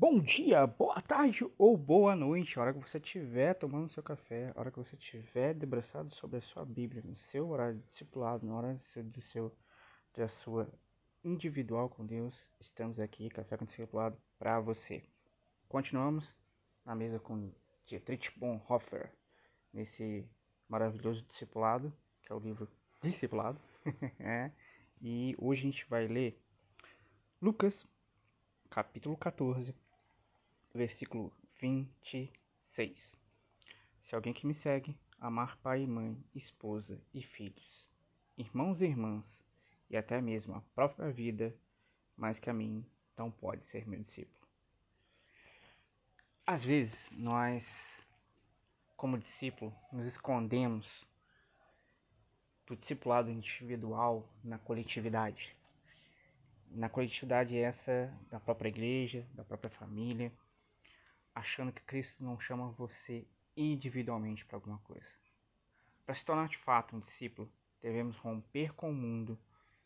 Bom dia, boa tarde ou boa noite, a hora que você estiver tomando seu café, a hora que você estiver debruçado sobre a sua Bíblia, no seu horário discipulado, na hora do seu, da sua individual com Deus, estamos aqui, Café com Discipulado, para você. Continuamos na mesa com Dietrich Bonhoeffer, nesse maravilhoso discipulado, que é o livro Discipulado, é, e hoje a gente vai ler Lucas, capítulo 14, versículo 26. Se alguém que me segue amar pai e mãe, esposa e filhos, irmãos e irmãs, e até mesmo a própria vida, mais que a mim, então pode ser meu discípulo. Às vezes, nós, como discípulo, nos escondemos do discipulado individual na coletividade. Na coletividade essa da própria igreja, da própria família, achando que Cristo não chama você individualmente para alguma coisa. Para se tornar de fato um discípulo, devemos romper com o mundo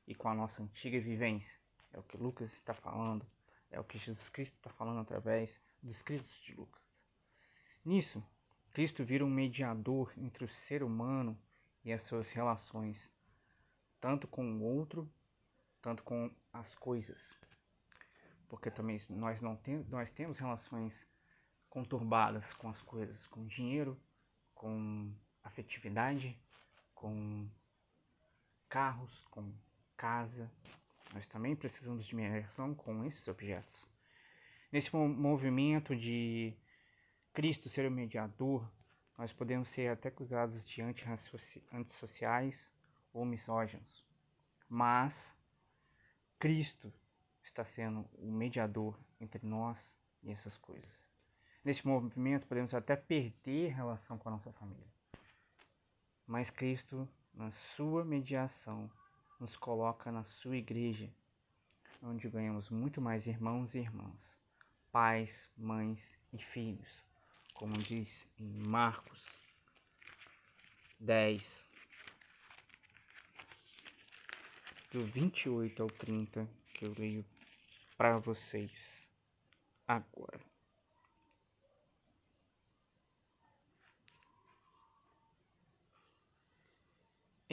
e com a nossa antiga vivência. É o que Lucas está falando, é o que Jesus Cristo está falando através dos escritos de Lucas. Nisso, Cristo vira um mediador entre o ser humano e as suas relações, tanto com o outro, tanto com as coisas. Porque também nós não temos, nós temos relações conturbadas com as coisas, com dinheiro, com afetividade, com carros, com casa. Nós também precisamos de mediação com esses objetos. Nesse movimento de Cristo ser o mediador, nós podemos ser até acusados de antissociais ou misóginos. Mas Cristo está sendo o mediador entre nós e essas coisas. Nesse movimento, podemos até perder relação com a nossa família. Mas Cristo, na sua mediação, nos coloca na sua igreja, onde ganhamos muito mais irmãos e irmãs, pais, mães e filhos, como diz em Marcos 10, do 28 ao 30, que eu leio para vocês agora.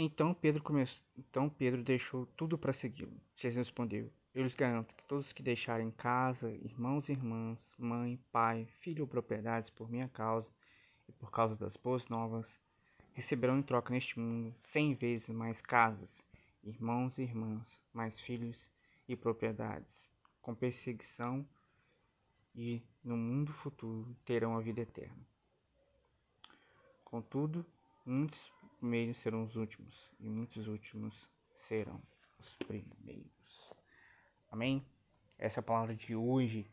Então Pedro então Pedro deixou tudo para segui-lo. Jesus respondeu: Eu lhes garanto que todos que deixarem casa, irmãos e irmãs, mãe, pai, filho ou propriedades por minha causa e por causa das boas novas, receberão em troca neste mundo cem vezes mais casas, irmãos e irmãs, mais filhos e propriedades, com perseguição e no mundo futuro terão a vida eterna. Contudo, muitos primeiros serão os últimos, e muitos últimos serão os primeiros. Amém? Essa é a palavra de hoje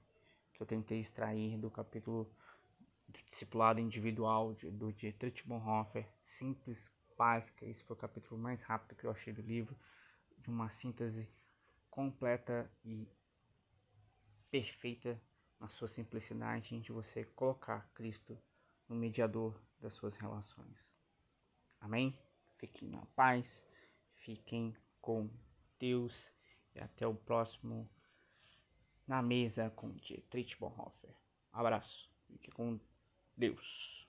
que eu tentei extrair do capítulo do discipulado individual de, do Dietrich Bonhoeffer, simples, básica. Esse foi o capítulo mais rápido que eu achei do livro, de uma síntese completa e perfeita na sua simplicidade, de você colocar Cristo no mediador das suas relações. Amém? Fiquem na paz, fiquem com Deus e até o próximo na mesa com Dietrich Bonhoeffer. Abraço, fique com Deus.